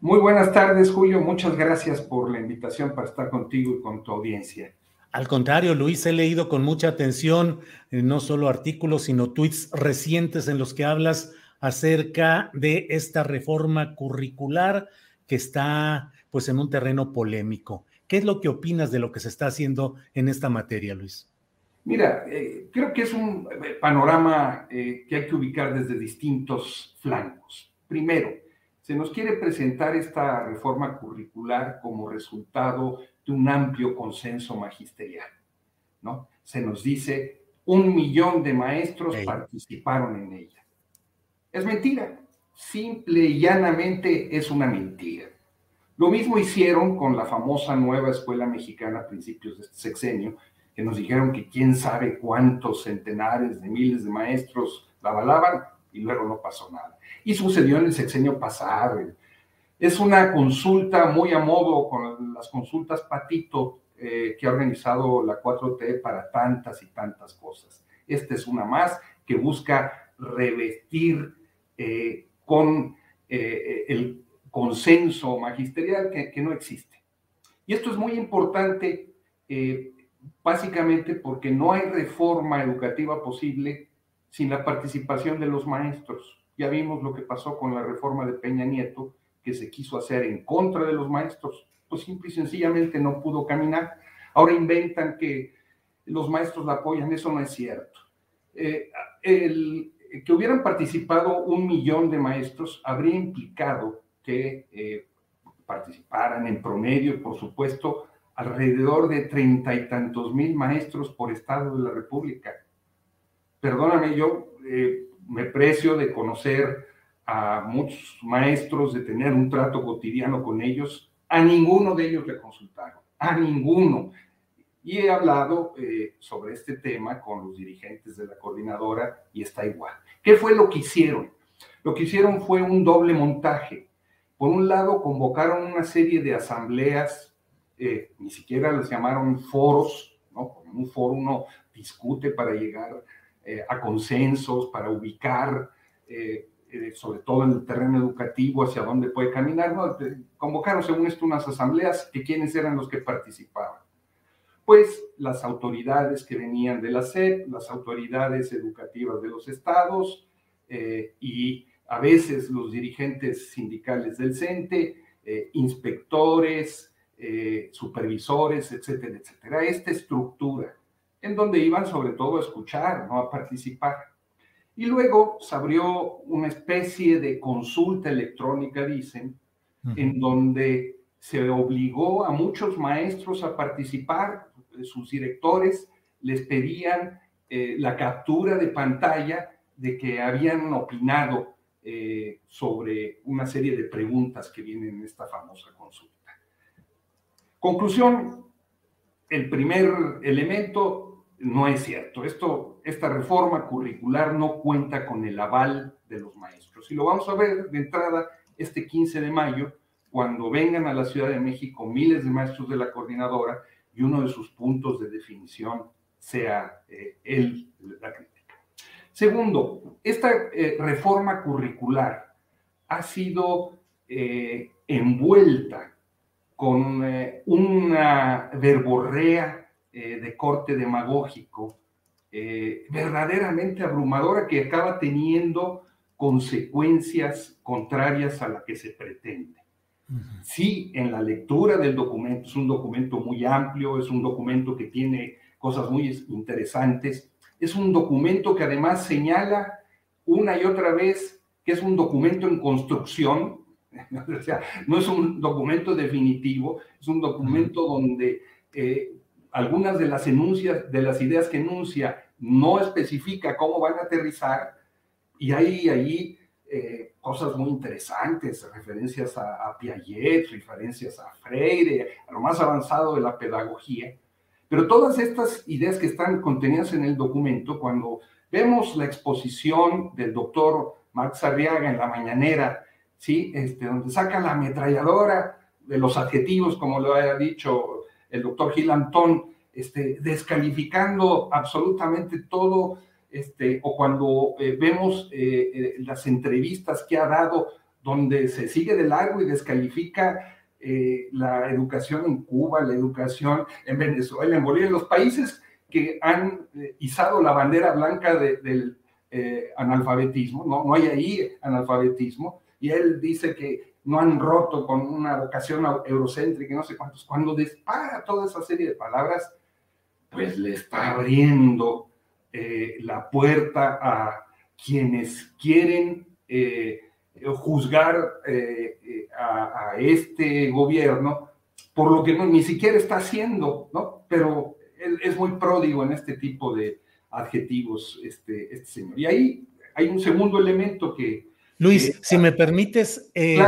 Muy buenas tardes, Julio. Muchas gracias por la invitación para estar contigo y con tu audiencia. Al contrario, Luis, he leído con mucha atención eh, no solo artículos, sino tweets recientes en los que hablas acerca de esta reforma curricular que está pues en un terreno polémico. ¿Qué es lo que opinas de lo que se está haciendo en esta materia, Luis? Mira, eh, creo que es un eh, panorama eh, que hay que ubicar desde distintos flancos. Primero, se nos quiere presentar esta reforma curricular como resultado de un amplio consenso magisterial, ¿no? Se nos dice un millón de maestros participaron en ella. Es mentira, simple y llanamente es una mentira. Lo mismo hicieron con la famosa nueva escuela mexicana a principios de este sexenio, que nos dijeron que quién sabe cuántos centenares de miles de maestros la avalaban y luego no pasó nada. Y sucedió en el sexenio pasado. Es una consulta muy a modo con las consultas Patito eh, que ha organizado la 4T para tantas y tantas cosas. Esta es una más que busca revestir eh, con eh, el consenso magisterial que, no existe. Y esto es muy importante básicamente porque no hay reforma educativa posible sin la participación de los maestros. Ya vimos lo que pasó con la reforma de Peña Nieto, que se quiso hacer en contra de los maestros, pues simple y sencillamente no pudo caminar. Ahora inventan que los maestros la apoyan, eso no es cierto. Eh, que hubieran participado un millón de maestros habría implicado que eh, participaran en promedio, por supuesto, alrededor de treinta y tantos mil maestros por estado de la República. Perdóname, yo eh, me precio de conocer a muchos maestros, de tener un trato cotidiano con ellos. A ninguno de ellos le consultaron, a ninguno. Y he hablado eh, sobre este tema con los dirigentes de la coordinadora y está igual. ¿Qué fue lo que hicieron? Lo que hicieron fue un doble montaje. Por un lado, convocaron una serie de asambleas, eh, ni siquiera les llamaron foros, ¿no? En un foro uno discute para llegar eh, a consensos, para ubicar, eh, eh, sobre todo en el terreno educativo, hacia dónde puede caminar. Convocaron, según esto, unas asambleas que quiénes eran los que participaban. Pues las autoridades que venían de la SEP, las autoridades educativas de los estados y a veces los dirigentes sindicales del CENTE, inspectores, supervisores, etcétera, etcétera. Esta estructura, en donde iban sobre todo a escuchar, no a participar. Y luego se abrió una especie de consulta electrónica, dicen, uh -huh. en donde se obligó a muchos maestros a participar, sus directores les pedían eh, la captura de pantalla de que habían opinado eh, sobre una serie de preguntas que vienen en esta famosa consulta. Conclusión, el primer elemento no es cierto. Esto, esta reforma curricular no cuenta con el aval de los maestros. Y lo vamos a ver de entrada este 15 de mayo, cuando vengan a la Ciudad de México miles de maestros de la coordinadora y uno de sus puntos de definición sea eh, el, la crítica. Segundo, esta eh, reforma curricular ha sido eh, envuelta con eh, una verborrea eh, de corte demagógico verdaderamente abrumadora que acaba teniendo consecuencias contrarias a la que se pretende. Sí, en la lectura del documento, es un documento muy amplio, es un documento que tiene cosas muy interesantes, es un documento que además señala una y otra vez que es un documento en construcción, o sea, no es un documento definitivo, es un documento donde eh, algunas de las enuncias, de las ideas que enuncia, no especifica cómo van a aterrizar, y hay ahí eh, cosas muy interesantes, referencias a, a, Piaget, referencias a Freire, a lo más avanzado de la pedagogía. Pero todas estas ideas que están contenidas en el documento, cuando vemos la exposición del doctor Max Arriaga en la mañanera, ¿sí? Este, donde saca la ametralladora de los adjetivos, como lo ha dicho el doctor Gil Antón, este, descalificando absolutamente todo, este, o cuando eh, vemos eh, eh, las entrevistas que ha dado, donde se sigue de largo y descalifica la educación en Cuba, la educación en Venezuela, en Bolivia, en los países que han izado la bandera blanca del analfabetismo, ¿no? no hay ahí analfabetismo, y él dice que no han roto con una vocación eurocéntrica y no sé cuántos. Cuando dispara toda esa serie de palabras, pues le está abriendo eh, la puerta a quienes quieren eh, juzgar eh, a, este gobierno por lo que ni siquiera está haciendo, ¿no? Pero él es muy pródigo en este tipo de adjetivos, este, este señor. Y ahí hay un segundo elemento que, Luis, si me permites, eh,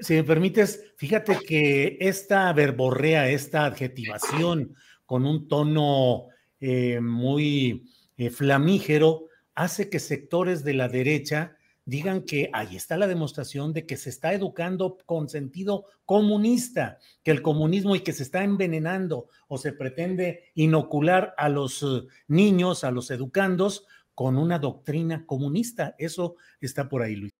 si me permites, fíjate que esta verborrea, esta adjetivación con un tono eh, muy eh, flamígero, hace que sectores de la derecha digan que ahí está la demostración de que se está educando con sentido comunista, que el comunismo y que se está envenenando o se pretende inocular a los niños, a los educandos, con una doctrina comunista. Eso está por ahí, Luis.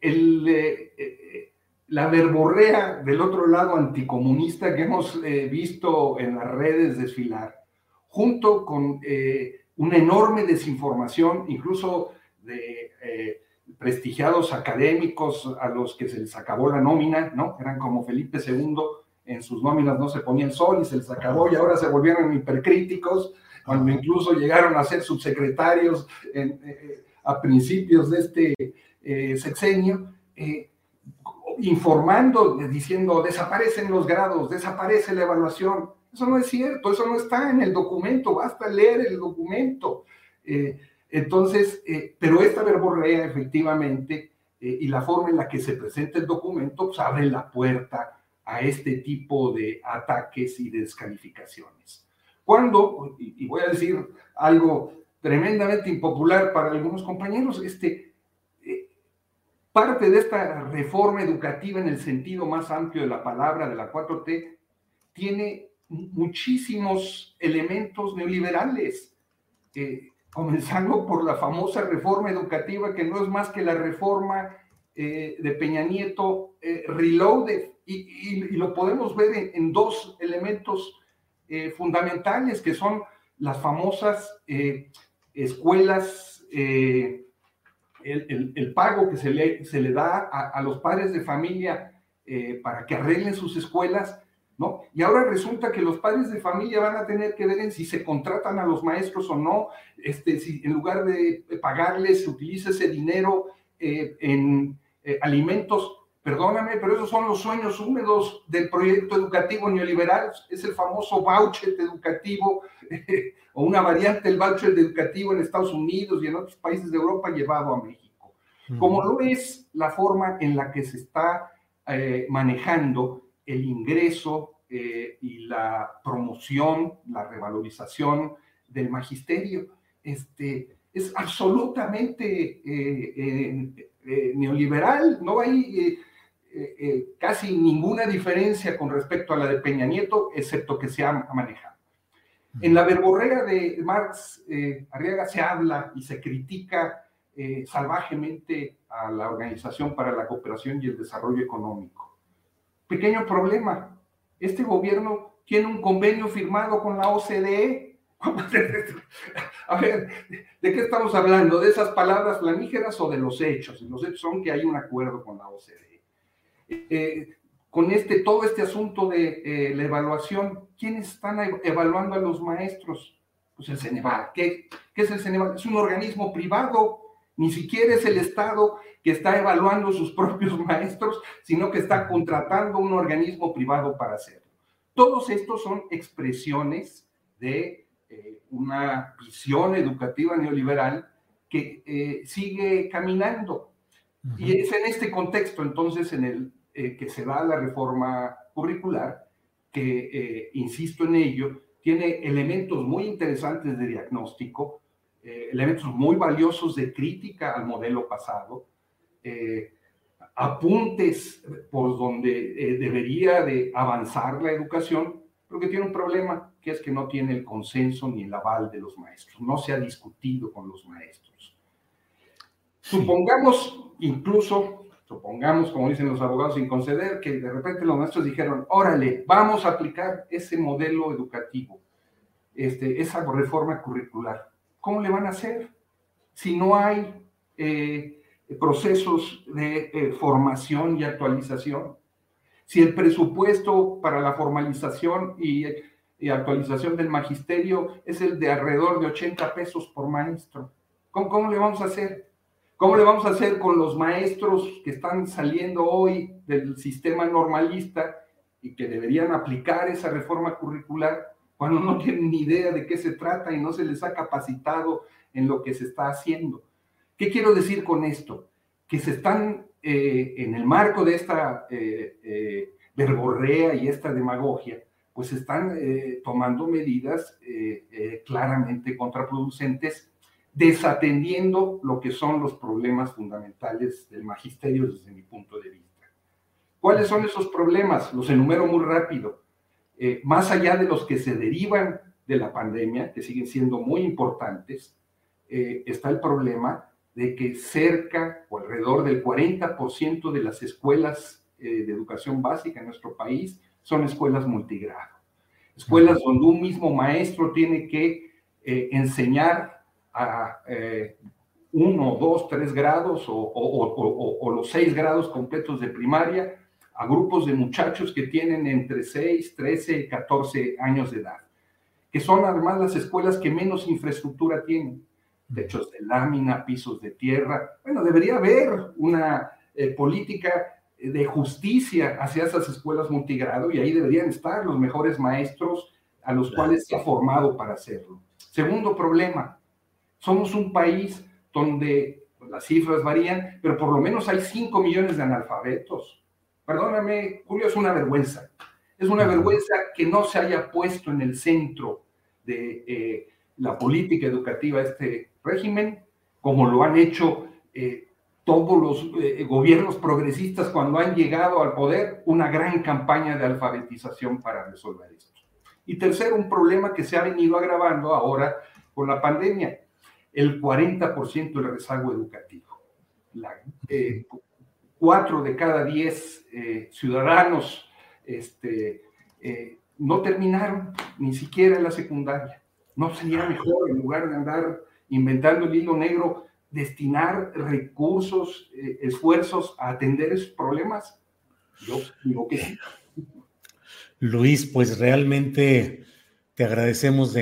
el, eh, eh, la verborrea del otro lado anticomunista que hemos eh, visto en las redes desfilar, junto con una enorme desinformación, incluso de prestigiados académicos a los que se les acabó la nómina, ¿no? Eran como Felipe II, en sus nóminas no se ponía el sol y se les acabó y ahora se volvieron hipercríticos, cuando incluso llegaron a ser subsecretarios a principios de este eh, sexenio, eh, informando, diciendo, desaparecen los grados, desaparece la evaluación. Eso no es cierto, eso no está en el documento, basta leer el documento. Eh, entonces, pero esta verborrea efectivamente y la forma en la que se presenta el documento pues, abre la puerta a este tipo de ataques y de descalificaciones. Cuando, y voy a decir algo tremendamente impopular para algunos compañeros, este, Parte de esta reforma educativa en el sentido más amplio de la palabra de la 4T tiene muchísimos elementos neoliberales, eh, comenzando por la famosa reforma educativa que no es más que la reforma eh, de Peña Nieto eh, reloaded y, lo podemos ver en, dos elementos fundamentales que son las famosas escuelas, el, pago que se le, se le da a, los padres de familia para que arreglen sus escuelas, ¿no? Y ahora resulta que los padres de familia van a tener que ver en si se contratan a los maestros o no, este, si en lugar de pagarles se utiliza ese dinero en alimentos Perdóname, pero esos son los sueños húmedos del proyecto educativo neoliberal. Es el famoso voucher educativo o una variante del voucher educativo en Estados Unidos y en otros países de Europa llevado a México. Como lo es la forma en la que se está eh, manejando el ingreso eh, y la promoción, la revalorización del magisterio. Este, es absolutamente eh, neoliberal, no hay eh, eh, casi ninguna diferencia con respecto a la de Peña Nieto, excepto que se ha manejado. En la verborrea de Marx eh, Arriaga se habla y se critica salvajemente a la Organización para la Cooperación y el Desarrollo Económico. Pequeño problema, este gobierno tiene un convenio firmado con la OCDE. A ver, ¿de qué estamos hablando? ¿De esas palabras flamígeras o de los hechos? Los hechos son que hay un acuerdo con la OCDE. Eh, con este, todo este asunto de eh, la evaluación, ¿quiénes están evaluando a los maestros? Pues el Ceneval. ¿Qué, ¿Qué es el Ceneval? Es un organismo privado, ni siquiera es el Estado que está evaluando sus propios maestros, sino que está contratando un organismo privado para hacerlo. Todos estos son expresiones de eh, una visión educativa neoliberal que sigue caminando. Y es en este contexto, entonces, en el eh, que se da la reforma curricular, que, eh, insisto en ello, tiene elementos muy interesantes de diagnóstico, eh, elementos muy valiosos de crítica al modelo pasado, apuntes por donde debería de avanzar la educación, pero que tiene un problema, que es que no tiene el consenso ni el aval de los maestros, no se ha discutido con los maestros. Supongamos incluso supongamos, como dicen los abogados, sin conceder, que de repente los maestros dijeron, órale, vamos a aplicar ese modelo educativo, este, esa reforma curricular. ¿Cómo le van a hacer si no hay eh, procesos de eh, formación y actualización? Si el presupuesto para la formalización y, y, actualización del magisterio es el de alrededor de 80 pesos por maestro, ¿cómo, cómo le vamos a hacer? ¿Cómo le vamos a hacer con los maestros que están saliendo hoy del sistema normalista y que deberían aplicar esa reforma curricular cuando no tienen ni idea de qué se trata y no se les ha capacitado en lo que se está haciendo? ¿Qué quiero decir con esto? Que se están, eh, en el marco de esta eh, eh, y esta demagogia, pues están tomando medidas claramente contraproducentes desatendiendo lo que son los problemas fundamentales del magisterio desde mi punto de vista. ¿Cuáles son esos problemas? Los enumero muy rápido. Eh, más allá de los que se derivan de la pandemia, que siguen siendo muy importantes, eh, está el problema de que cerca o alrededor del 40% de las escuelas eh, de educación básica en nuestro país son escuelas multigrado. Escuelas donde un mismo maestro tiene que enseñar a eh, uno, dos, tres grados o, los seis grados completos de primaria a grupos de muchachos que tienen entre 6, 13, 14 años de edad, que son además las escuelas que menos infraestructura tienen, techos de lámina, pisos de tierra. Bueno, debería haber una eh, política de justicia hacia esas escuelas multigrado y ahí deberían estar los mejores maestros a los cuales se ha formado para hacerlo. Segundo problema, somos un país donde pues, las cifras varían, pero por lo menos hay 5 millones de analfabetos. Perdóname, Julio, es una vergüenza. Es una vergüenza que no se haya puesto en el centro de eh, la política educativa este régimen, como lo han hecho eh, todos los eh, gobiernos progresistas cuando han llegado al poder, una gran campaña de alfabetización para resolver esto. Y tercero, un problema que se ha venido agravando ahora con la pandemia el 40% del rezago educativo. Eh, cuatro de cada diez eh, ciudadanos este, eh, no terminaron ni siquiera la secundaria. ¿No sería mejor, en lugar de andar inventando el hilo negro, destinar recursos, esfuerzos a atender esos problemas? Yo digo que sí. Luis, pues realmente te agradecemos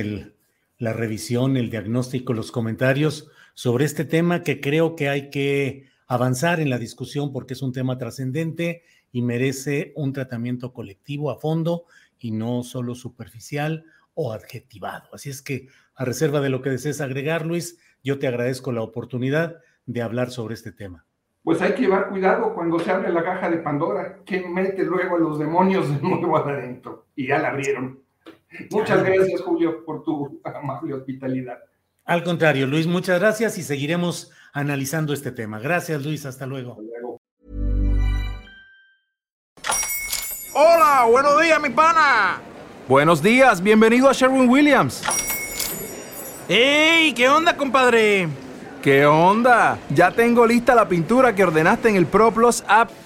la revisión, el diagnóstico, los comentarios sobre este tema que creo que hay que avanzar en la discusión porque es un tema trascendente y merece un tratamiento colectivo a fondo y no solo superficial o adjetivado. Así es que, a reserva de lo que desees agregar, Luis, yo te agradezco la oportunidad de hablar sobre este tema. Pues hay que llevar cuidado cuando se abre la caja de Pandora, que mete luego a los demonios de nuevo adentro. Y ya la abrieron. Muchas gracias, Julio, por tu amable hospitalidad. Al contrario, Luis, muchas gracias y seguiremos analizando este tema. Gracias, Luis, hasta luego. Hasta luego. Hola, buenos días, mi pana. Buenos días, bienvenido a Sherwin Williams. ¡Ey! ¿Qué onda, compadre? ¿Qué onda? Ya tengo lista la pintura que ordenaste en el ProPlus app.